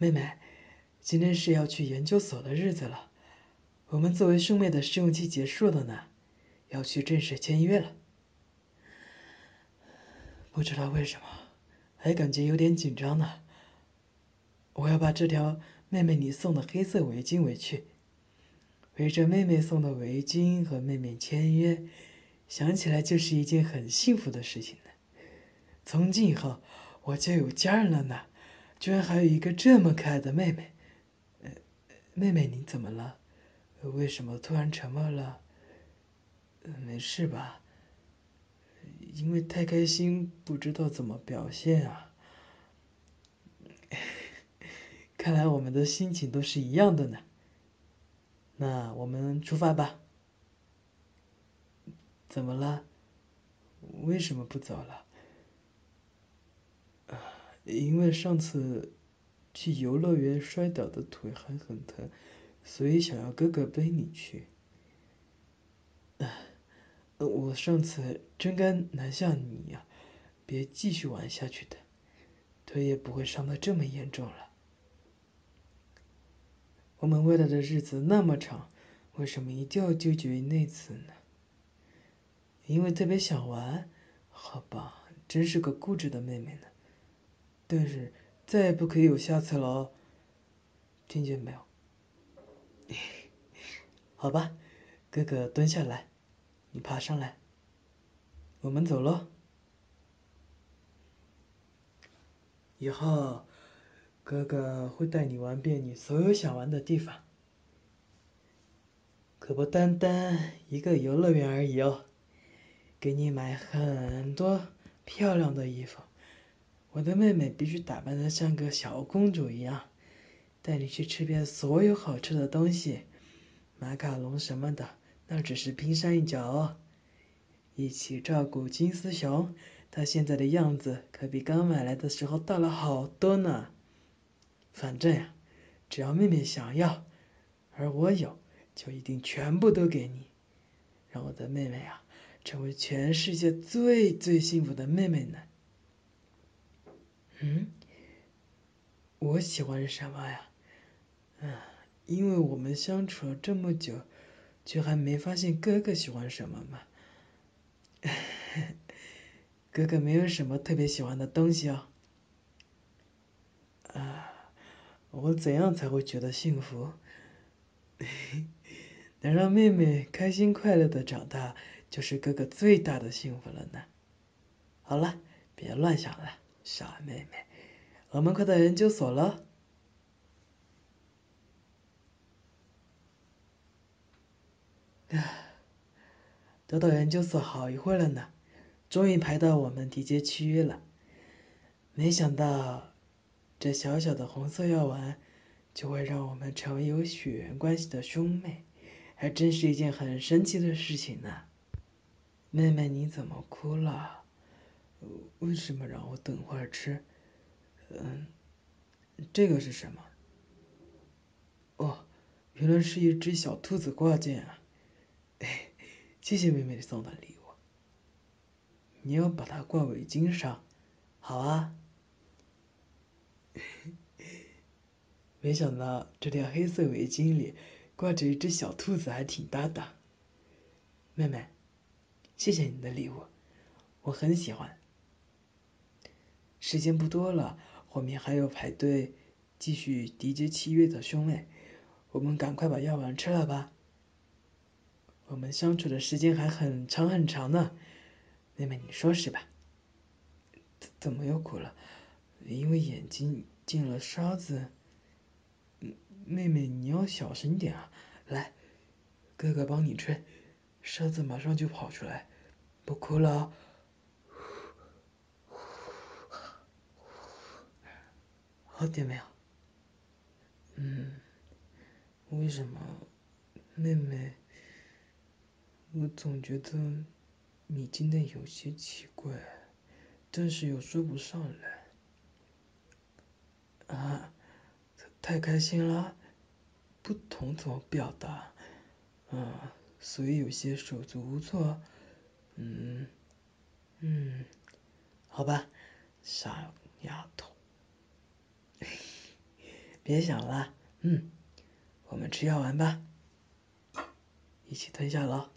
妹妹，今天是要去研究所的日子了。我们作为兄妹的试用期结束了呢，要去正式签约了。不知道为什么，还感觉有点紧张呢。我要把这条妹妹你送的黑色围巾围去。围着妹妹送的围巾和妹妹签约，想起来就是一件很幸福的事情呢。从今以后，我就有家人了呢，居然还有一个这么可爱的妹妹。妹妹你怎么了？为什么突然沉默了？没事吧？因为太开心，不知道怎么表现啊。看来我们的心情都是一样的呢。那我们出发吧。怎么了？为什么不走了？因为上次去游乐园摔倒的腿还很疼，所以想要哥哥背你去。我上次真该拦下你呀，别继续玩下去的，腿也不会伤得这么严重了。我们未来的日子那么长，为什么一定要纠结于那次呢？因为特别想玩，好吧，真是个固执的妹妹呢。但是再也不可以有下次了哦，听见没有？好吧，哥哥蹲下来，你爬上来，我们走喽。以后。哥哥会带你玩遍你所有想玩的地方，可不单单一个游乐园而已哦。给你买很多漂亮的衣服，我的妹妹必须打扮的像个小公主一样，带你去吃遍所有好吃的东西，马卡龙什么的，那只是冰山一角哦。一起照顾金丝熊，它现在的样子可比刚买来的时候大了好多呢。反正呀，只要妹妹想要，而我有，就一定全部都给你，让我的妹妹啊，成为全世界最最幸福的妹妹呢。嗯，我喜欢什么呀？嗯，因为我们相处了这么久，却还没发现哥哥喜欢什么嘛。哥哥没有什么特别喜欢的东西哦。啊。我怎样才会觉得幸福？能让妹妹开心快乐的长大，就是哥哥最大的幸福了呢。好了，别乱想了，傻妹妹。我们快到研究所了。啊，都到研究所好一会了呢，终于排到我们缔结契约了。没想到。这小小的红色药丸，就会让我们成为有血缘关系的兄妹，还真是一件很神奇的事情呢。妹妹，你怎么哭了？为什么让我等会儿吃？嗯，这个是什么？哦，原来是一只小兔子挂件啊！哎，谢谢妹妹送的礼物。你要把它挂围巾上，好啊。没想到这条黑色围巾里挂着一只小兔子，还挺搭的。妹妹，谢谢你的礼物，我很喜欢。时间不多了，后面还有排队继续缔结契约的兄妹，我们赶快把药丸吃了吧。我们相处的时间还很长很长呢，妹妹你说是吧？怎怎么又哭了？因为眼睛进了沙子。妹妹，你要小心点啊！来，哥哥帮你吹，沙子马上就跑出来，不哭了。好点没有？嗯，为什么，妹妹？我总觉得你今天有些奇怪，但是又说不上来。啊，太开心了。不懂怎么表达，嗯，所以有些手足无措，嗯，嗯，好吧，傻丫头，别想了，嗯，我们吃药丸吧，一起吞下了。